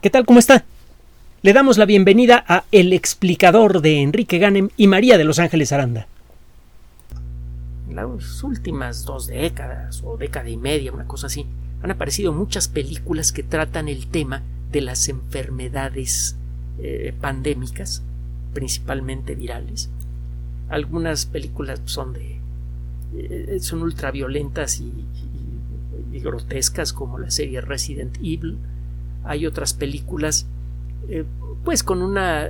¿Qué tal? ¿Cómo está? Le damos la bienvenida a El explicador de Enrique Ganem y María de Los Ángeles Aranda. Las últimas dos décadas o década y media, una cosa así, han aparecido muchas películas que tratan el tema de las enfermedades eh, pandémicas, principalmente virales. Algunas películas son de eh, son ultraviolentas y, grotescas como la serie Resident Evil. Hay otras películas eh, pues con una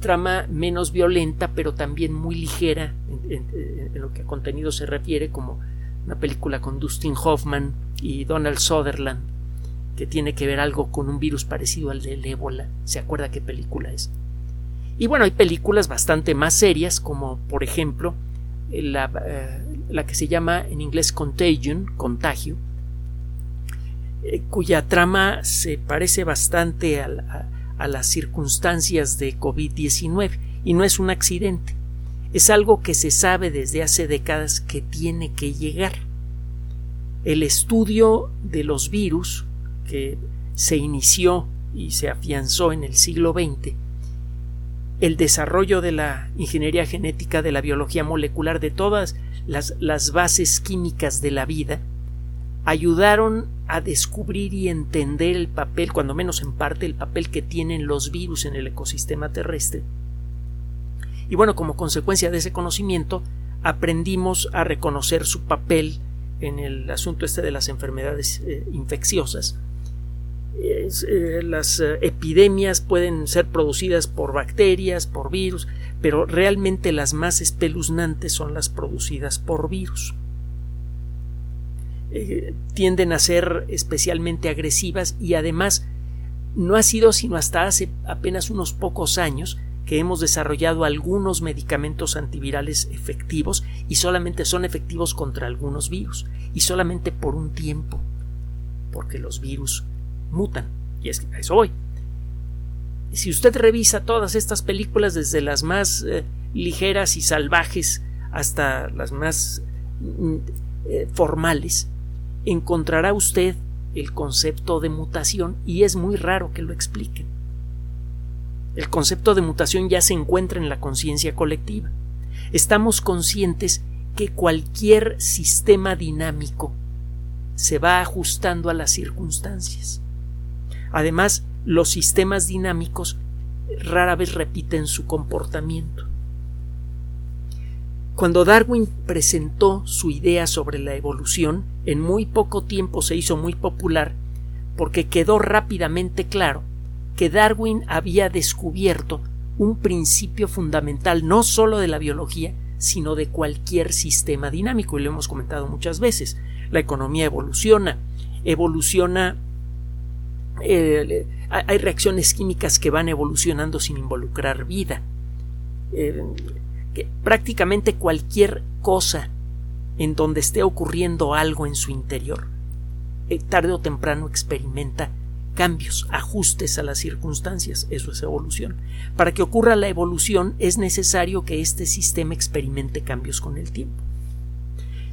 trama menos violenta pero también muy ligera en, lo que a contenido se refiere como una película con Dustin Hoffman y Donald Sutherland que tiene que ver algo con un virus parecido al del ébola. ¿Se acuerda qué película es? Y bueno, hay películas bastante más serias, como por ejemplo la, eh, la que se llama en inglés Contagion, Contagio, eh, cuya trama se parece bastante a, las circunstancias de COVID-19 y no es un accidente. Es algo que se sabe desde hace décadas que tiene que llegar. El estudio de los virus que se inició y se afianzó en el siglo XX, el desarrollo de la ingeniería genética, de la biología molecular, de todas las, las bases químicas de la vida, ayudaron a descubrir y entender el papel, cuando menos en parte, el papel que tienen los virus en el ecosistema terrestre. Y bueno, como consecuencia de ese conocimiento, aprendimos a reconocer su papel en el asunto este de las enfermedades eh, infecciosas eh, las eh, epidemias pueden ser producidas por bacterias, por virus, pero realmente las más espeluznantes son las producidas por virus. Eh, tienden a ser especialmente agresivas y además no ha sido sino hasta hace apenas unos pocos años que hemos desarrollado algunos medicamentos antivirales efectivos y solamente son efectivos contra algunos virus y solamente por un tiempo porque los virus mutan. Y es que a eso voy. Si usted revisa todas estas películas, desde las más eh, ligeras y salvajes hasta las más mm, eh, formales, encontrará usted el concepto de mutación y es muy raro que lo expliquen. El concepto de mutación ya se encuentra en la conciencia colectiva. Estamos conscientes que cualquier sistema dinámico se va ajustando a las circunstancias. Además, los sistemas dinámicos rara vez repiten su comportamiento. Cuando Darwin presentó su idea sobre la evolución, en muy poco tiempo se hizo muy popular porque quedó rápidamente claro que Darwin había descubierto un principio fundamental no sólo de la biología, sino de cualquier sistema dinámico, y lo hemos comentado muchas veces. La economía evoluciona, evoluciona eh, hay reacciones químicas que van evolucionando sin involucrar vida. Eh, prácticamente cualquier cosa en donde esté ocurriendo algo en su interior, eh, tarde o temprano experimenta cambios, ajustes a las circunstancias. Eso es evolución. Para que ocurra la evolución es necesario que este sistema experimente cambios con el tiempo.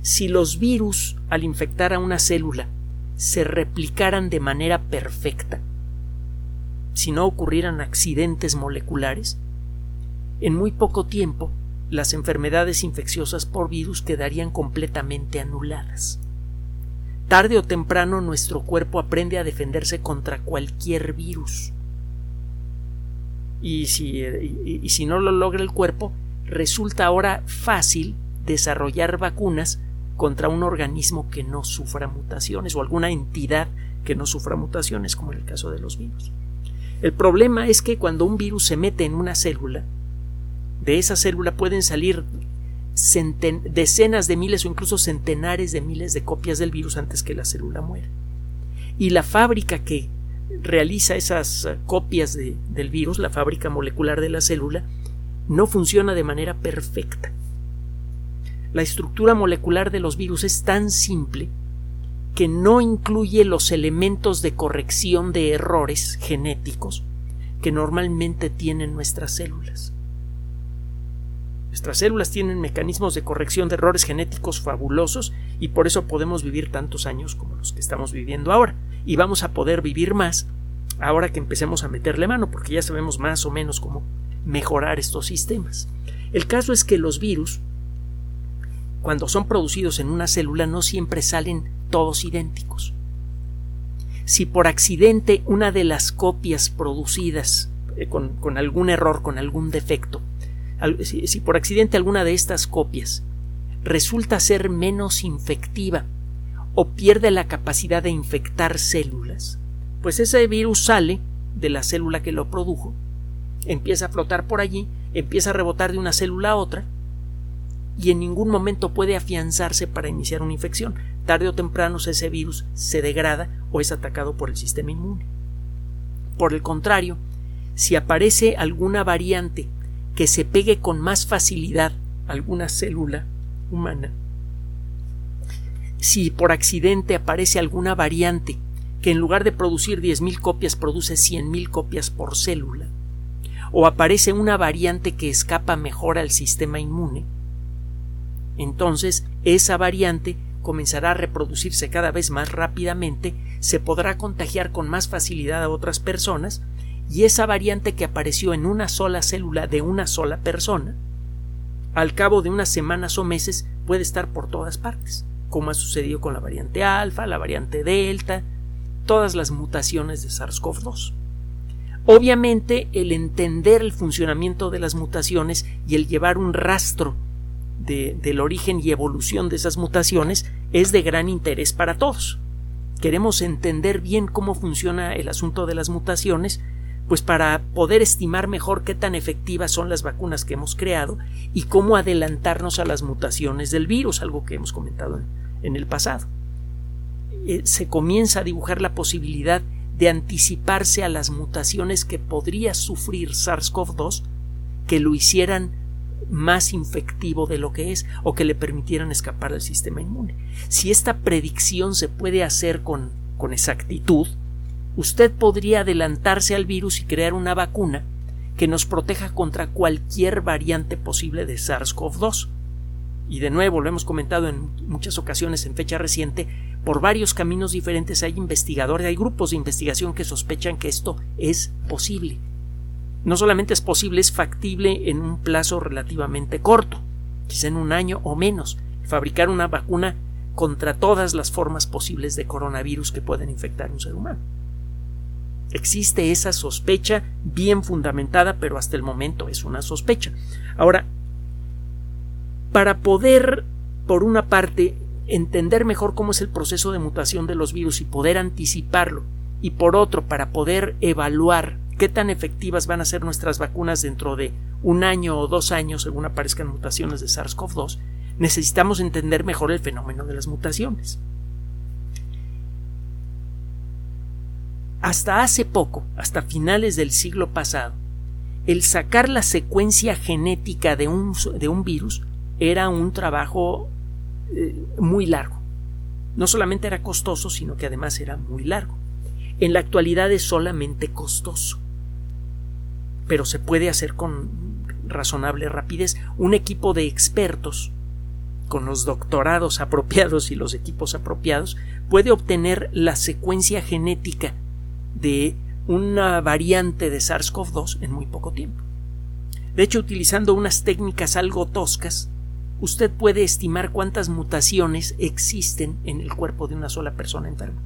Si los virus, al infectar a una célula, se replicaran de manera perfecta, si no ocurrieran accidentes moleculares, en muy poco tiempo las enfermedades infecciosas por virus quedarían completamente anuladas. Tarde o temprano nuestro cuerpo aprende a defenderse contra cualquier virus. Y si, y, y si no lo logra el cuerpo, resulta ahora fácil desarrollar vacunas contra un organismo que no sufra mutaciones o alguna entidad que no sufra mutaciones, como en el caso de los virus. El problema es que cuando un virus se mete en una célula, de esa célula pueden salir decenas de miles o incluso centenares de miles de copias del virus antes que la célula muera. Y la fábrica que realiza esas copias del virus, la fábrica molecular de la célula, no funciona de manera perfecta la estructura molecular de los virus es tan simple que no incluye los elementos de corrección de errores genéticos que normalmente tienen nuestras células. Nuestras células tienen mecanismos de corrección de errores genéticos fabulosos y por eso podemos vivir tantos años como los que estamos viviendo ahora. Y vamos a poder vivir más ahora que empecemos a meterle mano, porque ya sabemos más o menos cómo mejorar estos sistemas. El caso es que los virus, cuando son producidos en una célula, no siempre salen todos idénticos. Si por accidente una de las copias producidas eh, con, algún error, con algún defecto, si por accidente alguna de estas copias resulta ser menos infectiva o pierde la capacidad de infectar células, pues ese virus sale de la célula que lo produjo, empieza a flotar por allí, empieza a rebotar de una célula a otra y en ningún momento puede afianzarse para iniciar una infección. Tarde o temprano ese virus se degrada o es atacado por el sistema inmune. Por el contrario, si aparece alguna variante que se pegue con más facilidad alguna célula humana, si por accidente aparece alguna variante que en lugar de producir 10.000 copias produce 100.000 copias por célula, o aparece una variante que escapa mejor al sistema inmune, entonces esa variante comenzará a reproducirse cada vez más rápidamente, se podrá contagiar con más facilidad a otras personas, y esa variante que apareció en una sola célula de una sola persona, al cabo de unas semanas o meses puede estar por todas partes, como ha sucedido con la variante alfa, la variante delta, todas las mutaciones de SARS-CoV-2. Obviamente, el entender el funcionamiento de las mutaciones y el llevar un rastro del origen y evolución de esas mutaciones es de gran interés para todos. Queremos entender bien cómo funciona el asunto de las mutaciones, pues para poder estimar mejor qué tan efectivas son las vacunas que hemos creado y cómo adelantarnos a las mutaciones del virus, algo que hemos comentado en, el pasado. Eh, se comienza a dibujar la posibilidad de anticiparse a las mutaciones que podría sufrir SARS-CoV-2 que lo hicieran más infectivo de lo que es o que le permitieran escapar del sistema inmune. Si esta predicción se puede hacer con, con exactitud, usted podría adelantarse al virus y crear una vacuna que nos proteja contra cualquier variante posible de SARS-CoV-2. Y de nuevo, lo hemos comentado en muchas ocasiones en fecha reciente, por varios caminos diferentes hay investigadores, hay grupos de investigación que sospechan que esto es posible. No solamente es posible, es factible en un plazo relativamente corto, quizá en un año o menos, fabricar una vacuna contra todas las formas posibles de coronavirus que pueden infectar a un ser humano. Existe esa sospecha bien fundamentada, pero hasta el momento es una sospecha. Ahora, para poder, por una parte, entender mejor cómo es el proceso de mutación de los virus y poder anticiparlo, y por otro, para poder evaluar qué tan efectivas van a ser nuestras vacunas dentro de un año o dos años según aparezcan mutaciones de SARS-CoV-2, necesitamos entender mejor el fenómeno de las mutaciones. Hasta hace poco, hasta finales del siglo pasado, el sacar la secuencia genética de un, de un virus era un trabajo eh, muy largo. No solamente era costoso, sino que además era muy largo. En la actualidad es solamente costoso, pero se puede hacer con razonable rapidez. Un equipo de expertos con los doctorados apropiados y los equipos apropiados puede obtener la secuencia genética de una variante de SARS-CoV-2 en muy poco tiempo. De hecho, utilizando unas técnicas algo toscas, usted puede estimar cuántas mutaciones existen en el cuerpo de una sola persona enferma.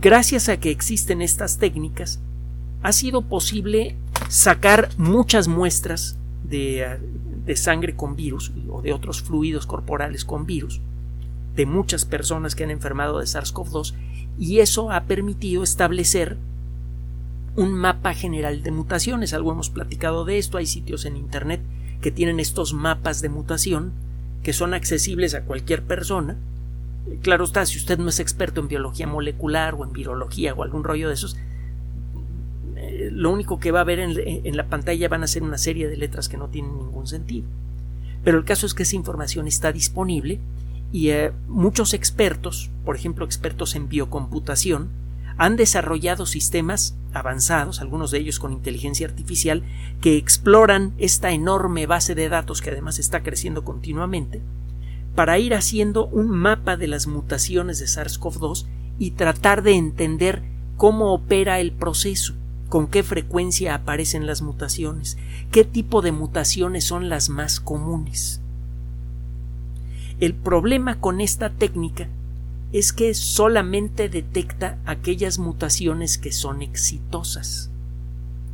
Gracias a que existen estas técnicas, ha sido posible sacar muchas muestras de, de, sangre con virus o de otros fluidos corporales con virus de muchas personas que han enfermado de SARS-CoV-2 y eso ha permitido establecer un mapa general de mutaciones. Algo hemos platicado de esto, hay sitios en Internet que tienen estos mapas de mutación que son accesibles a cualquier persona. Claro está, si usted no es experto en biología molecular o en virología o algún rollo de esos, eh, lo único que va a ver en, la pantalla van a ser una serie de letras que no tienen ningún sentido. Pero el caso es que esa información está disponible y eh, muchos expertos, por ejemplo expertos en biocomputación, han desarrollado sistemas avanzados, algunos de ellos con inteligencia artificial, que exploran esta enorme base de datos que además está creciendo continuamente, para ir haciendo un mapa de las mutaciones de SARS-CoV-2 y tratar de entender cómo opera el proceso, con qué frecuencia aparecen las mutaciones, qué tipo de mutaciones son las más comunes. El problema con esta técnica es que solamente detecta aquellas mutaciones que son exitosas.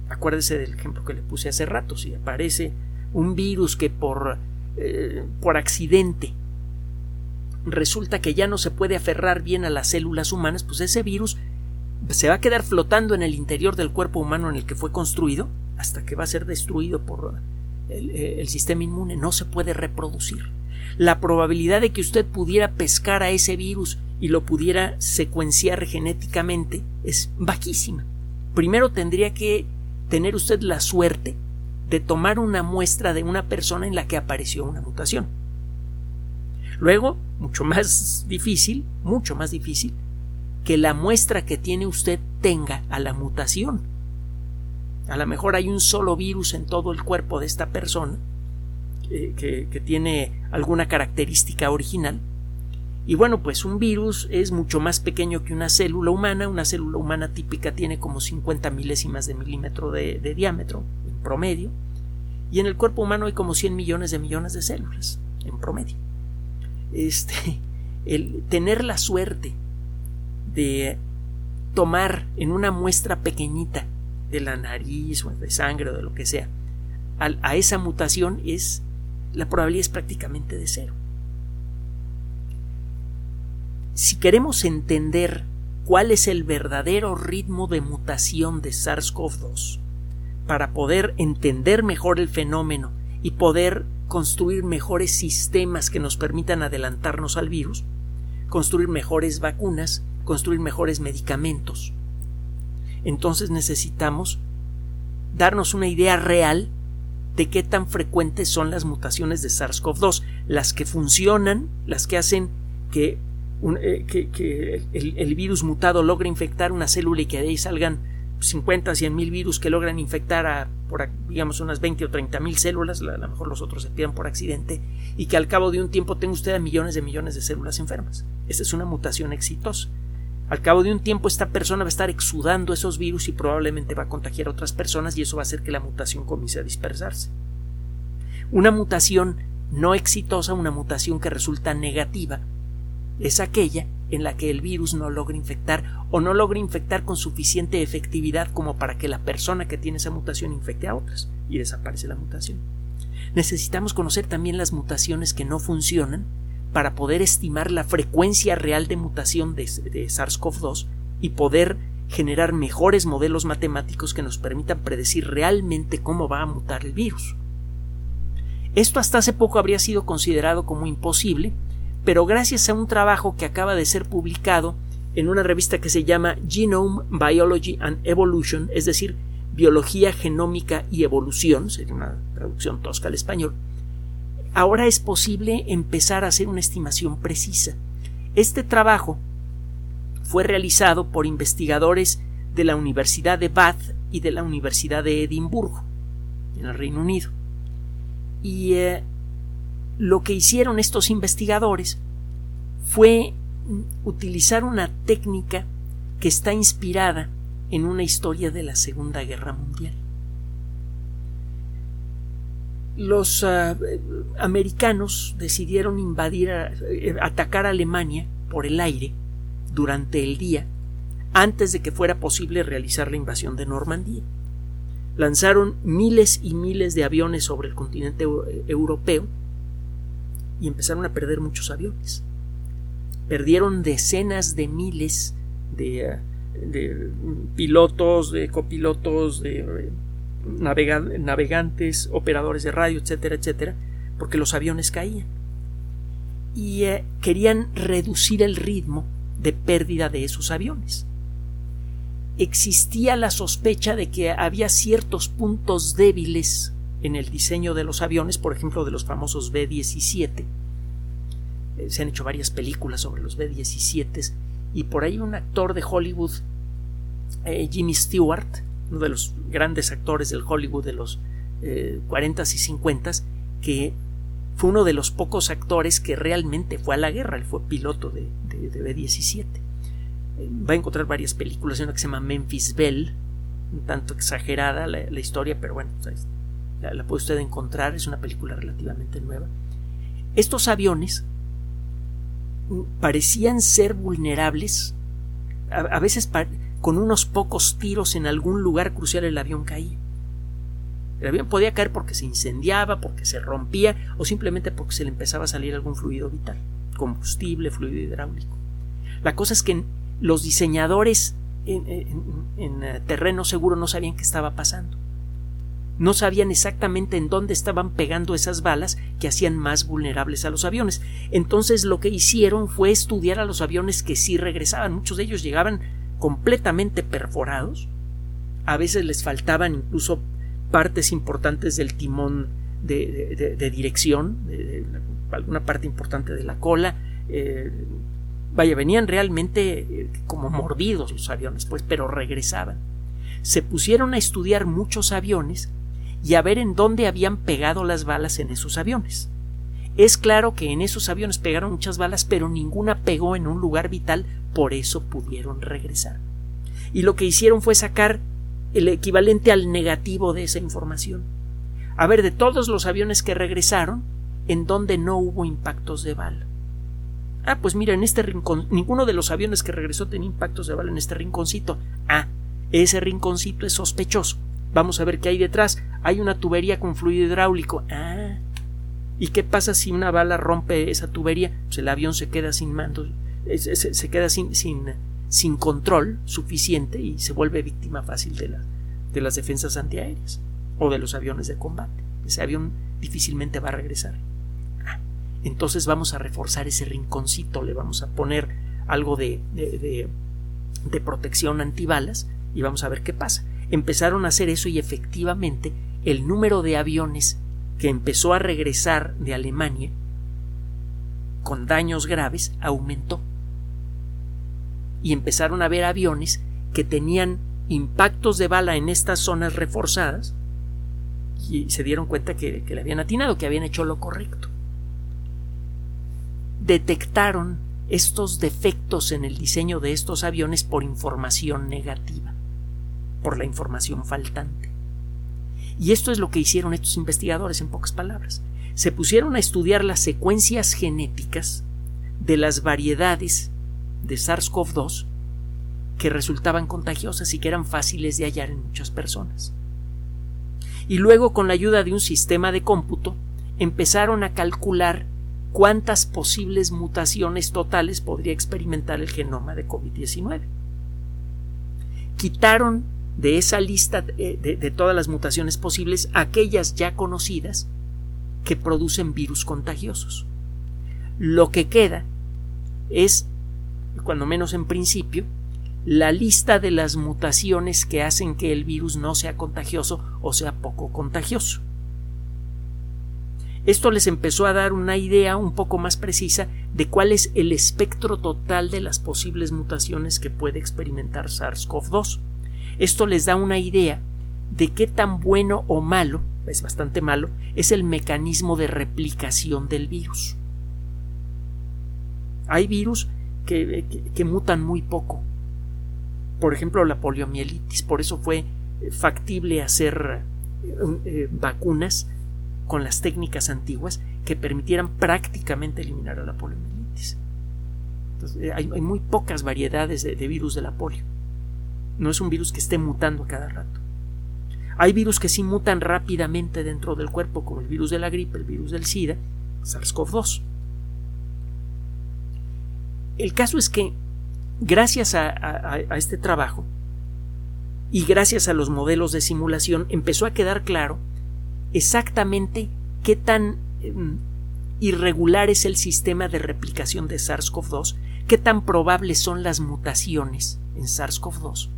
Acuérdese del ejemplo que le puse hace rato, si aparece un virus que por, eh, por accidente resulta que ya no se puede aferrar bien a las células humanas, pues ese virus se va a quedar flotando en el interior del cuerpo humano en el que fue construido hasta que va a ser destruido por el, el sistema inmune. No se puede reproducir. La probabilidad de que usted pudiera pescar a ese virus y lo pudiera secuenciar genéticamente es bajísima. Primero tendría que tener usted la suerte de tomar una muestra de una persona en la que apareció una mutación. Luego, mucho más difícil, mucho más difícil, que la muestra que tiene usted tenga a la mutación. A lo mejor hay un solo virus en todo el cuerpo de esta persona eh, que, tiene alguna característica original. Y bueno, pues un virus es mucho más pequeño que una célula humana. Una célula humana típica tiene como 50 milésimas de milímetro de, diámetro en promedio. Y en el cuerpo humano hay como 100 millones de millones de células en promedio este, el tener la suerte de tomar en una muestra pequeñita de la nariz o de sangre o de lo que sea a esa mutación es la probabilidad es prácticamente de cero. Si queremos entender cuál es el verdadero ritmo de mutación de SARS-CoV-2 para poder entender mejor el fenómeno y poder construir mejores sistemas que nos permitan adelantarnos al virus, construir mejores vacunas, construir mejores medicamentos. Entonces necesitamos darnos una idea real de qué tan frecuentes son las mutaciones de SARS-CoV-2, las que funcionan, las que hacen que, eh, el, virus mutado logre infectar una célula y que de ahí salgan 50, 100 mil virus que logran infectar a, por, digamos, unas 20 o 30 mil células, a lo mejor los otros se pierden por accidente, y que al cabo de un tiempo tenga usted a millones de millones de células enfermas. Esa es una mutación exitosa. Al cabo de un tiempo esta persona va a estar exudando esos virus y probablemente va a contagiar a otras personas y eso va a hacer que la mutación comience a dispersarse. Una mutación no exitosa, una mutación que resulta negativa, es aquella en la que el virus no logra infectar o no logra infectar con suficiente efectividad como para que la persona que tiene esa mutación infecte a otras y desaparece la mutación. Necesitamos conocer también las mutaciones que no funcionan para poder estimar la frecuencia real de mutación de, de SARS-CoV-2 y poder generar mejores modelos matemáticos que nos permitan predecir realmente cómo va a mutar el virus. Esto hasta hace poco habría sido considerado como imposible pero gracias a un trabajo que acaba de ser publicado en una revista que se llama Genome Biology and Evolution, es decir, Biología Genómica y Evolución, sería una traducción tosca al español, ahora es posible empezar a hacer una estimación precisa. Este trabajo fue realizado por investigadores de la Universidad de Bath y de la Universidad de Edimburgo, en el Reino Unido. Y eh, lo que hicieron estos investigadores fue utilizar una técnica que está inspirada en una historia de la Segunda Guerra Mundial. Los uh, americanos decidieron invadir, uh, atacar a Alemania por el aire durante el día antes de que fuera posible realizar la invasión de Normandía. Lanzaron miles y miles de aviones sobre el continente europeo y empezaron a perder muchos aviones. Perdieron decenas de miles de, eh, pilotos, de copilotos, de navegantes, operadores de radio, etcétera, etcétera, porque los aviones caían. Y eh, querían reducir el ritmo de pérdida de esos aviones. Existía la sospecha de que había ciertos puntos débiles en el diseño de los aviones, por ejemplo, de los famosos B-17. Eh, se han hecho varias películas sobre los B-17 y por ahí un actor de Hollywood, eh, Jimmy Stewart, uno de los grandes actores del Hollywood de los 40 s y 50 s que fue uno de los pocos actores que realmente fue a la guerra, él fue piloto de, de B-17. va a encontrar varias películas, una que se llama Memphis Bell, un tanto exagerada la, historia, pero bueno, pues, la, la, puede usted encontrar, es una película relativamente nueva. Estos aviones parecían ser vulnerables, a, veces con unos pocos tiros en algún lugar crucial el avión caía. El avión podía caer porque se incendiaba, porque se rompía o simplemente porque se le empezaba a salir algún fluido vital, combustible, fluido hidráulico. La cosa es que los diseñadores en, eh, terreno seguro no sabían qué estaba pasando. No sabían exactamente en dónde estaban pegando esas balas que hacían más vulnerables a los aviones. Entonces lo que hicieron fue estudiar a los aviones que sí regresaban. Muchos de ellos llegaban completamente perforados. A veces les faltaban incluso partes importantes del timón de, dirección, alguna parte importante de la cola. Eh, vaya, venían realmente eh, como mordidos los aviones, pues, pero regresaban. Se pusieron a estudiar muchos aviones y a ver en dónde habían pegado las balas en esos aviones. Es claro que en esos aviones pegaron muchas balas, pero ninguna pegó en un lugar vital, por eso pudieron regresar. Y lo que hicieron fue sacar el equivalente al negativo de esa información. A ver, de todos los aviones que regresaron, en dónde no hubo impactos de bala. Ah, pues mira, en este rincón, ninguno de los aviones que regresó tenía impactos de bala en este rinconcito. Ah, ese rinconcito es sospechoso. Vamos a ver qué hay detrás. Hay una tubería con fluido hidráulico. Ah. ¿Y qué pasa si una bala rompe esa tubería? Pues el avión se queda sin mando, se, queda sin, control suficiente y se vuelve víctima fácil de, la, de las defensas antiaéreas o de los aviones de combate. Ese avión difícilmente va a regresar. Ah, entonces vamos a reforzar ese rinconcito, le vamos a poner algo de, de, de protección antibalas y vamos a ver qué pasa empezaron a hacer eso y efectivamente el número de aviones que empezó a regresar de Alemania con daños graves aumentó. Y empezaron a ver aviones que tenían impactos de bala en estas zonas reforzadas y se dieron cuenta que, le habían atinado, que habían hecho lo correcto. Detectaron estos defectos en el diseño de estos aviones por información negativa por la información faltante. Y esto es lo que hicieron estos investigadores en pocas palabras. Se pusieron a estudiar las secuencias genéticas de las variedades de SARS-CoV-2 que resultaban contagiosas y que eran fáciles de hallar en muchas personas. Y luego, con la ayuda de un sistema de cómputo, empezaron a calcular cuántas posibles mutaciones totales podría experimentar el genoma de COVID-19. Quitaron de esa lista de, todas las mutaciones posibles aquellas ya conocidas que producen virus contagiosos. Lo que queda es, cuando menos en principio, la lista de las mutaciones que hacen que el virus no sea contagioso o sea poco contagioso. Esto les empezó a dar una idea un poco más precisa de cuál es el espectro total de las posibles mutaciones que puede experimentar SARS-CoV-2. Esto les da una idea de qué tan bueno o malo, es bastante malo, es el mecanismo de replicación del virus. Hay virus que, mutan muy poco. Por ejemplo, la poliomielitis. Por eso fue factible hacer eh, vacunas con las técnicas antiguas que permitieran prácticamente eliminar a la poliomielitis. Eh, hay, muy pocas variedades de virus de la polio no es un virus que esté mutando a cada rato. Hay virus que sí mutan rápidamente dentro del cuerpo, como el virus de la gripe, el virus del SIDA, SARS-CoV-2. El caso es que, gracias a, este trabajo y gracias a los modelos de simulación, empezó a quedar claro exactamente qué tan em, irregular es el sistema de replicación de SARS-CoV-2, qué tan probables son las mutaciones en SARS-CoV-2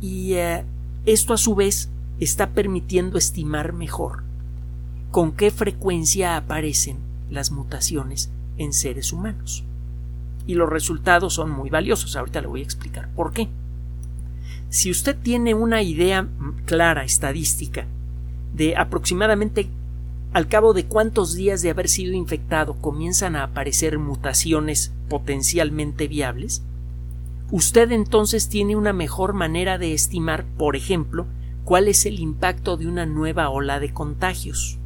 y eh, esto a su vez está permitiendo estimar mejor con qué frecuencia aparecen las mutaciones en seres humanos. Y los resultados son muy valiosos. Ahorita le voy a explicar por qué. Si usted tiene una idea clara, estadística, de aproximadamente al cabo de cuántos días de haber sido infectado comienzan a aparecer mutaciones potencialmente viables, usted entonces tiene una mejor manera de estimar, por ejemplo, cuál es el impacto de una nueva ola de contagios.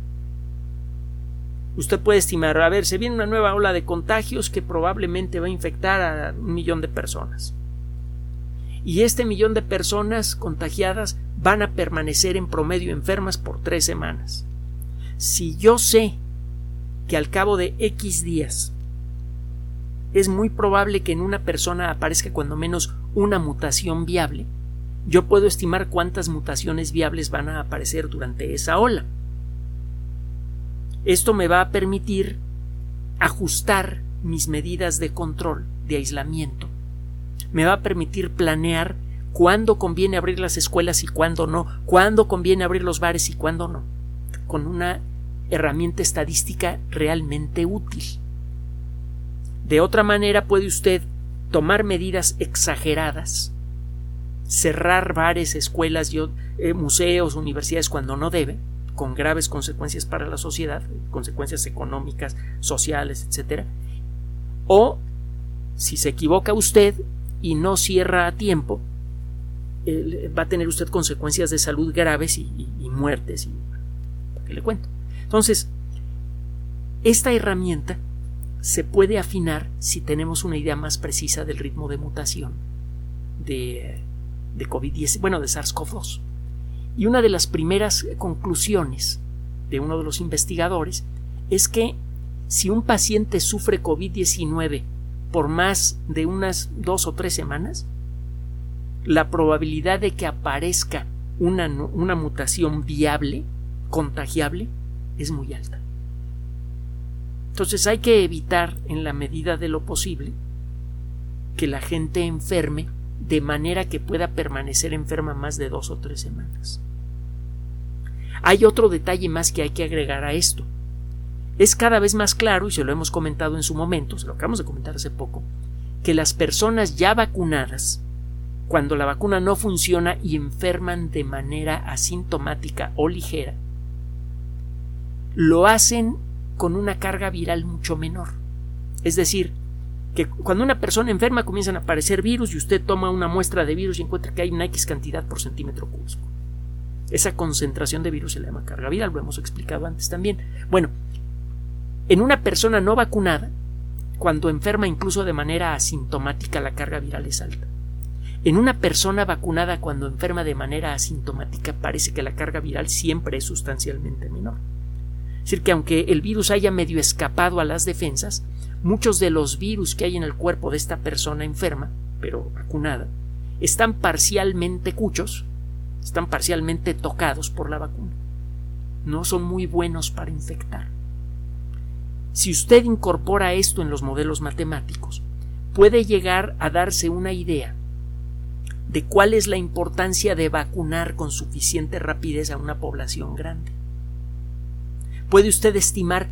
Usted puede estimar, a ver, se viene una nueva ola de contagios que probablemente va a infectar a un millón de personas. Y este millón de personas contagiadas van a permanecer en promedio enfermas por tres semanas. Si yo sé que al cabo de X días es muy probable que en una persona aparezca cuando menos una mutación viable, yo puedo estimar cuántas mutaciones viables van a aparecer durante esa ola. Esto me va a permitir ajustar mis medidas de control, de aislamiento. Me va a permitir planear cuándo conviene abrir las escuelas y cuándo no, cuándo conviene abrir los bares y cuándo no, con una herramienta estadística realmente útil. De otra manera puede usted tomar medidas exageradas, cerrar bares, escuelas, eh, museos, universidades cuando no debe, con graves consecuencias para la sociedad, consecuencias económicas, sociales, etc. O, si se equivoca usted y no cierra a tiempo, va a tener usted consecuencias de salud graves y, muertes. Y, ¿Qué le cuento? Entonces, esta herramienta se puede afinar si tenemos una idea más precisa del ritmo de mutación de, de COVID-19, bueno, de SARS-CoV-2. Y una de las primeras conclusiones de uno de los investigadores es que si un paciente sufre COVID-19 por más de unas dos o tres semanas, la probabilidad de que aparezca una, una mutación viable, contagiable, es muy alta. Entonces hay que evitar en la medida de lo posible que la gente enferme de manera que pueda permanecer enferma más de dos o tres semanas. Hay otro detalle más que hay que agregar a esto. Es cada vez más claro, y se lo hemos comentado en su momento, se lo acabamos de comentar hace poco, que las personas ya vacunadas, cuando la vacuna no funciona y enferman de manera asintomática o ligera, lo hacen con una carga viral mucho menor. Es decir, que cuando una persona enferma comienzan a aparecer virus y usted toma una muestra de virus y encuentra que hay una X cantidad por centímetro cúbico. Esa concentración de virus se le llama carga viral, lo hemos explicado antes también. Bueno, en una persona no vacunada, cuando enferma incluso de manera asintomática, la carga viral es alta. En una persona vacunada, cuando enferma de manera asintomática, parece que la carga viral siempre es sustancialmente menor. Es decir, que aunque el virus haya medio escapado a las defensas, muchos de los virus que hay en el cuerpo de esta persona enferma, pero vacunada, están parcialmente cuchos, están parcialmente tocados por la vacuna. No son muy buenos para infectar. Si usted incorpora esto en los modelos matemáticos, puede llegar a darse una idea de cuál es la importancia de vacunar con suficiente rapidez a una población grande. Puede usted estimar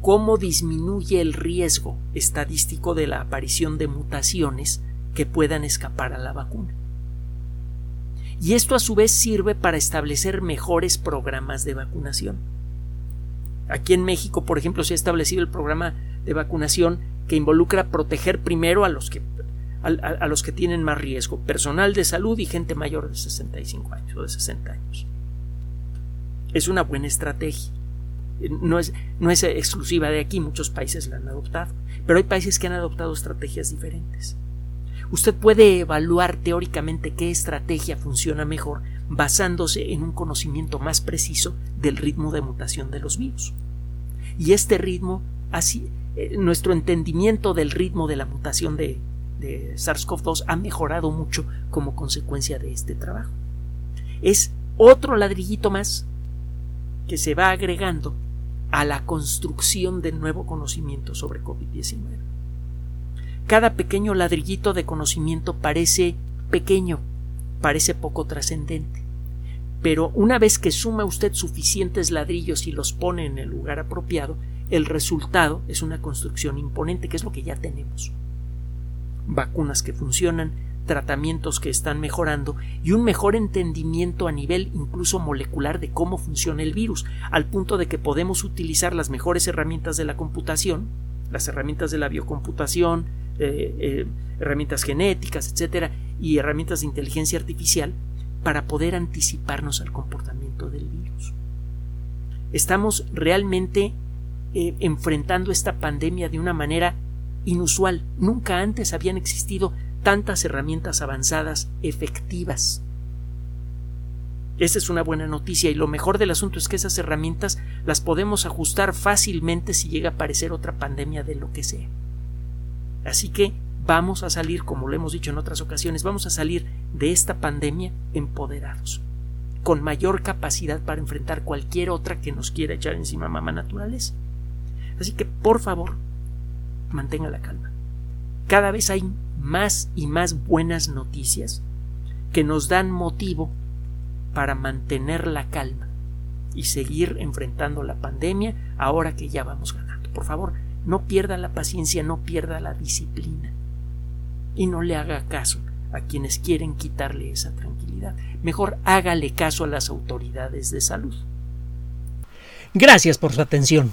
cómo disminuye el riesgo estadístico de la aparición de mutaciones que puedan escapar a la vacuna. Y esto a su vez sirve para establecer mejores programas de vacunación. Aquí en México, por ejemplo, se ha establecido el programa de vacunación que involucra proteger primero a los que, a, los que tienen más riesgo, personal de salud y gente mayor de 65 años o de 60 años. Es una buena estrategia no es, no es exclusiva de aquí, muchos países la han adoptado, pero hay países que han adoptado estrategias diferentes. Usted puede evaluar teóricamente qué estrategia funciona mejor basándose en un conocimiento más preciso del ritmo de mutación de los virus. Y este ritmo, así, eh, nuestro entendimiento del ritmo de la mutación de, de SARS-CoV-2 ha mejorado mucho como consecuencia de este trabajo. Es otro ladrillito más que se va agregando a la construcción de nuevo conocimiento sobre COVID-19. Cada pequeño ladrillito de conocimiento parece pequeño, parece poco trascendente, pero una vez que suma usted suficientes ladrillos y los pone en el lugar apropiado, el resultado es una construcción imponente, que es lo que ya tenemos. Vacunas que funcionan, tratamientos que están mejorando y un mejor entendimiento a nivel incluso molecular de cómo funciona el virus, al punto de que podemos utilizar las mejores herramientas de la computación, las herramientas de la biocomputación, eh, eh, herramientas genéticas, etcétera, y herramientas de inteligencia artificial para poder anticiparnos al comportamiento del virus. Estamos realmente eh, enfrentando esta pandemia de una manera inusual. Nunca antes habían existido tantas herramientas avanzadas efectivas. Esa es una buena noticia y lo mejor del asunto es que esas herramientas las podemos ajustar fácilmente si llega a aparecer otra pandemia de lo que sea. Así que vamos a salir, como lo hemos dicho en otras ocasiones, vamos a salir de esta pandemia empoderados, con mayor capacidad para enfrentar cualquier otra que nos quiera echar encima mamá naturales. Así que, por favor, mantenga la calma. Cada vez hay más y más buenas noticias que nos dan motivo para mantener la calma y seguir enfrentando la pandemia ahora que ya vamos ganando. Por favor, no pierda la paciencia, no pierda la disciplina y no le haga caso a quienes quieren quitarle esa tranquilidad. Mejor hágale caso a las autoridades de salud. Gracias por su atención.